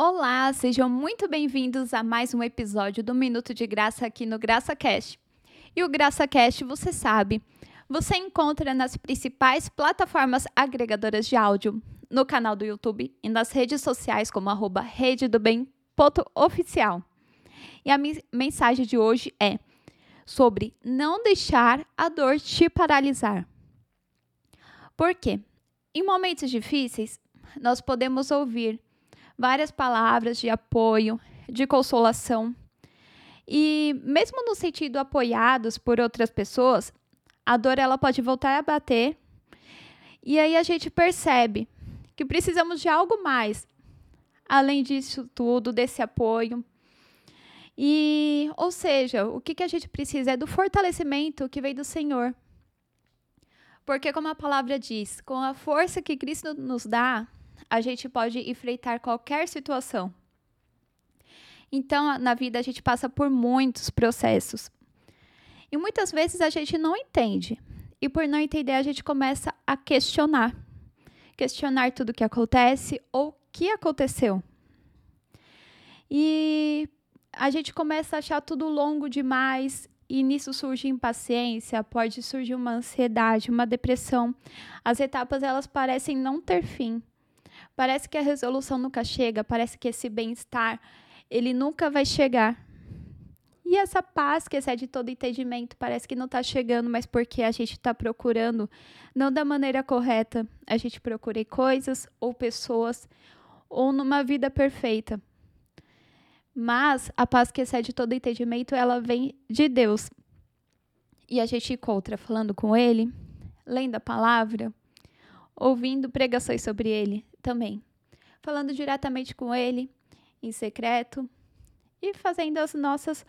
Olá, sejam muito bem-vindos a mais um episódio do Minuto de Graça aqui no GraçaCast. E o GraçaCast, você sabe, você encontra nas principais plataformas agregadoras de áudio, no canal do YouTube e nas redes sociais como arroba. E a mensagem de hoje é sobre não deixar a dor te paralisar. Por quê? Em momentos difíceis, nós podemos ouvir várias palavras de apoio, de consolação. E mesmo no sentido apoiados por outras pessoas, a dor ela pode voltar a bater. E aí a gente percebe que precisamos de algo mais, além disso tudo, desse apoio. E, ou seja, o que, que a gente precisa é do fortalecimento que vem do Senhor. Porque, como a palavra diz, com a força que Cristo nos dá, a gente pode enfrentar qualquer situação. Então, na vida, a gente passa por muitos processos. E muitas vezes a gente não entende. E por não entender, a gente começa a questionar. Questionar tudo o que acontece ou o que aconteceu. E a gente começa a achar tudo longo demais e nisso surge impaciência, pode surgir uma ansiedade, uma depressão. As etapas elas parecem não ter fim. Parece que a resolução nunca chega, parece que esse bem-estar, ele nunca vai chegar. E essa paz que excede todo entendimento parece que não está chegando, mas porque a gente está procurando não da maneira correta. A gente procura coisas ou pessoas ou numa vida perfeita. Mas a paz que excede todo entendimento, ela vem de Deus. E a gente encontra falando com Ele, lendo a palavra, ouvindo pregações sobre Ele, também, falando diretamente com Ele, em secreto, e fazendo as nossas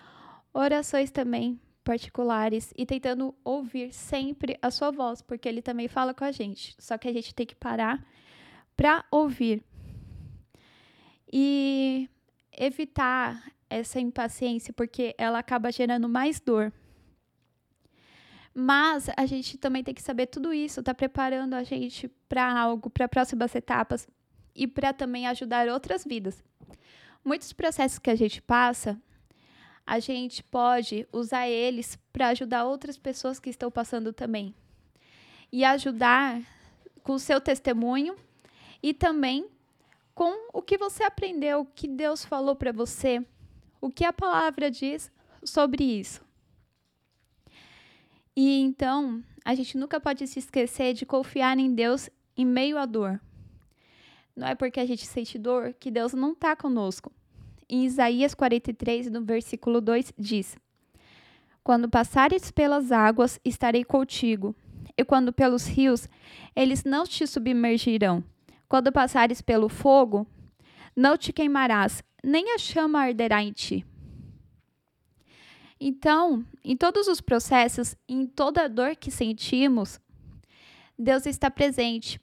orações também particulares e tentando ouvir sempre a sua voz, porque Ele também fala com a gente. Só que a gente tem que parar para ouvir e evitar essa impaciência, porque ela acaba gerando mais dor. Mas a gente também tem que saber tudo isso, tá preparando a gente para algo, para próximas etapas e para também ajudar outras vidas. Muitos processos que a gente passa, a gente pode usar eles para ajudar outras pessoas que estão passando também. E ajudar com o seu testemunho e também com o que você aprendeu, o que Deus falou para você, o que a palavra diz sobre isso. E então, a gente nunca pode se esquecer de confiar em Deus em meio à dor. Não é porque a gente sente dor que Deus não está conosco. Em Isaías 43, no versículo 2, diz: Quando passares pelas águas, estarei contigo, e quando pelos rios, eles não te submergirão. Quando passares pelo fogo, não te queimarás, nem a chama arderá em ti. Então, em todos os processos, em toda dor que sentimos, Deus está presente.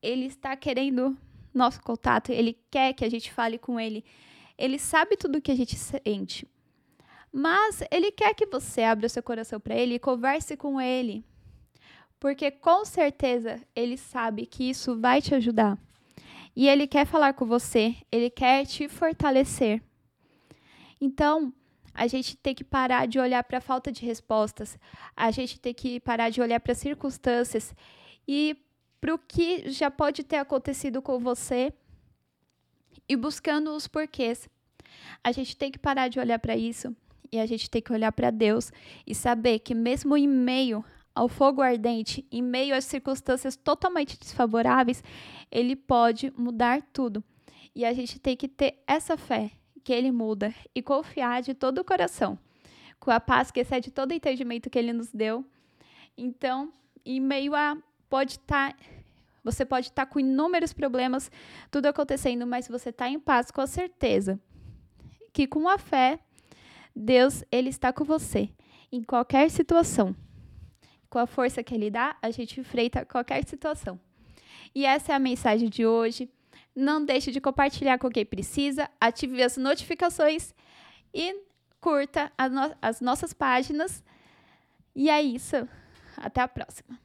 Ele está querendo nosso contato, ele quer que a gente fale com ele. Ele sabe tudo o que a gente sente. Mas ele quer que você abra o seu coração para ele e converse com ele. Porque com certeza ele sabe que isso vai te ajudar. E ele quer falar com você, ele quer te fortalecer. Então, a gente tem que parar de olhar para a falta de respostas, a gente tem que parar de olhar para as circunstâncias e para o que já pode ter acontecido com você e buscando os porquês. A gente tem que parar de olhar para isso e a gente tem que olhar para Deus e saber que, mesmo em meio ao fogo ardente, em meio às circunstâncias totalmente desfavoráveis, Ele pode mudar tudo. E a gente tem que ter essa fé que ele muda e confiar de todo o coração, com a paz que excede todo o entendimento que ele nos deu. Então, em meio a pode estar tá, você pode estar tá com inúmeros problemas, tudo acontecendo, mas você está em paz com a certeza que com a fé Deus ele está com você em qualquer situação. Com a força que ele dá, a gente enfrenta qualquer situação. E essa é a mensagem de hoje. Não deixe de compartilhar com quem precisa, ative as notificações e curta as, no as nossas páginas. E é isso. Até a próxima.